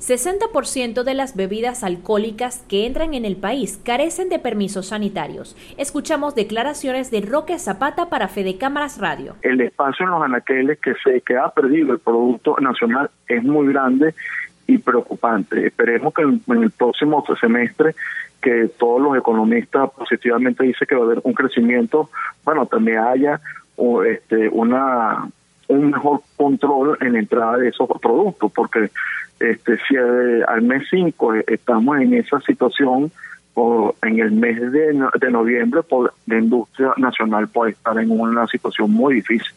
60% de las bebidas alcohólicas que entran en el país carecen de permisos sanitarios. Escuchamos declaraciones de Roque Zapata para Fede Cámaras Radio. El espacio en los anaqueles que se que ha perdido el producto nacional es muy grande y preocupante. Esperemos que en, el próximo semestre que todos los economistas positivamente dicen que va a haber un crecimiento, bueno, también haya este, una un mejor control en la entrada de esos productos, porque este, si eh, al mes 5 estamos en esa situación, o en el mes de, de noviembre, por, la industria nacional puede estar en una situación muy difícil.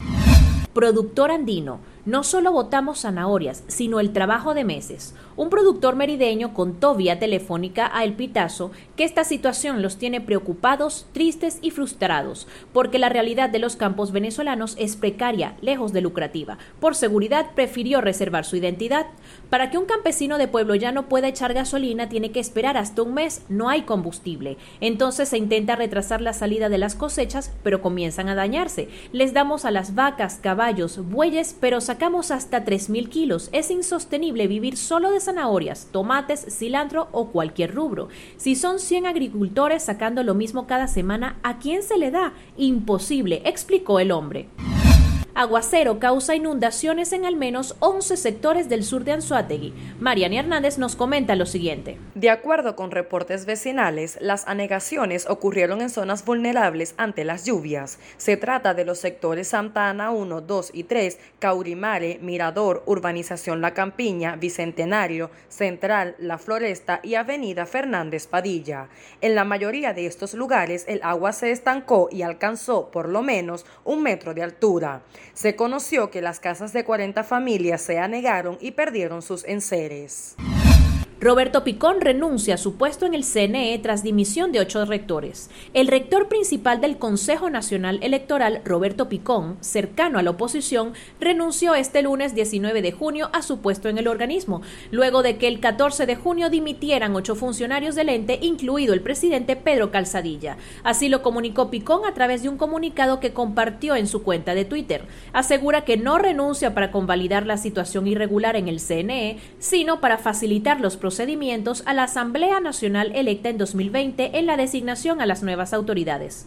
Productor andino no solo votamos zanahorias, sino el trabajo de meses. Un productor merideño contó vía telefónica a El Pitazo que esta situación los tiene preocupados, tristes y frustrados, porque la realidad de los campos venezolanos es precaria, lejos de lucrativa. Por seguridad prefirió reservar su identidad. Para que un campesino de pueblo llano pueda echar gasolina tiene que esperar hasta un mes, no hay combustible. Entonces se intenta retrasar la salida de las cosechas, pero comienzan a dañarse. Les damos a las vacas, caballos, bueyes, pero sacamos hasta 3.000 kilos. Es insostenible vivir solo de zanahorias, tomates, cilantro o cualquier rubro. Si son 100 agricultores sacando lo mismo cada semana, ¿a quién se le da? Imposible, explicó el hombre. Aguacero causa inundaciones en al menos 11 sectores del sur de Anzuategui. Mariana Hernández nos comenta lo siguiente. De acuerdo con reportes vecinales, las anegaciones ocurrieron en zonas vulnerables ante las lluvias. Se trata de los sectores Santa Ana 1, 2 y 3, Caurimare, Mirador, Urbanización La Campiña, Bicentenario, Central, La Floresta y Avenida Fernández Padilla. En la mayoría de estos lugares el agua se estancó y alcanzó por lo menos un metro de altura se conoció que las casas de 40 familias se anegaron y perdieron sus enseres. Roberto Picón renuncia a su puesto en el CNE tras dimisión de ocho rectores. El rector principal del Consejo Nacional Electoral, Roberto Picón, cercano a la oposición, renunció este lunes 19 de junio a su puesto en el organismo, luego de que el 14 de junio dimitieran ocho funcionarios del ente, incluido el presidente Pedro Calzadilla. Así lo comunicó Picón a través de un comunicado que compartió en su cuenta de Twitter. Asegura que no renuncia para convalidar la situación irregular en el CNE, sino para facilitar los procedimientos a la Asamblea Nacional electa en 2020 en la designación a las nuevas autoridades.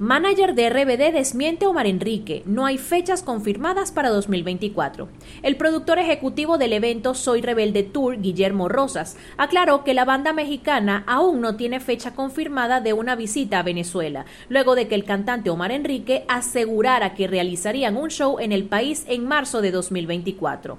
Manager de RBD desmiente Omar Enrique, no hay fechas confirmadas para 2024. El productor ejecutivo del evento Soy Rebelde Tour, Guillermo Rosas, aclaró que la banda mexicana aún no tiene fecha confirmada de una visita a Venezuela, luego de que el cantante Omar Enrique asegurara que realizarían un show en el país en marzo de 2024.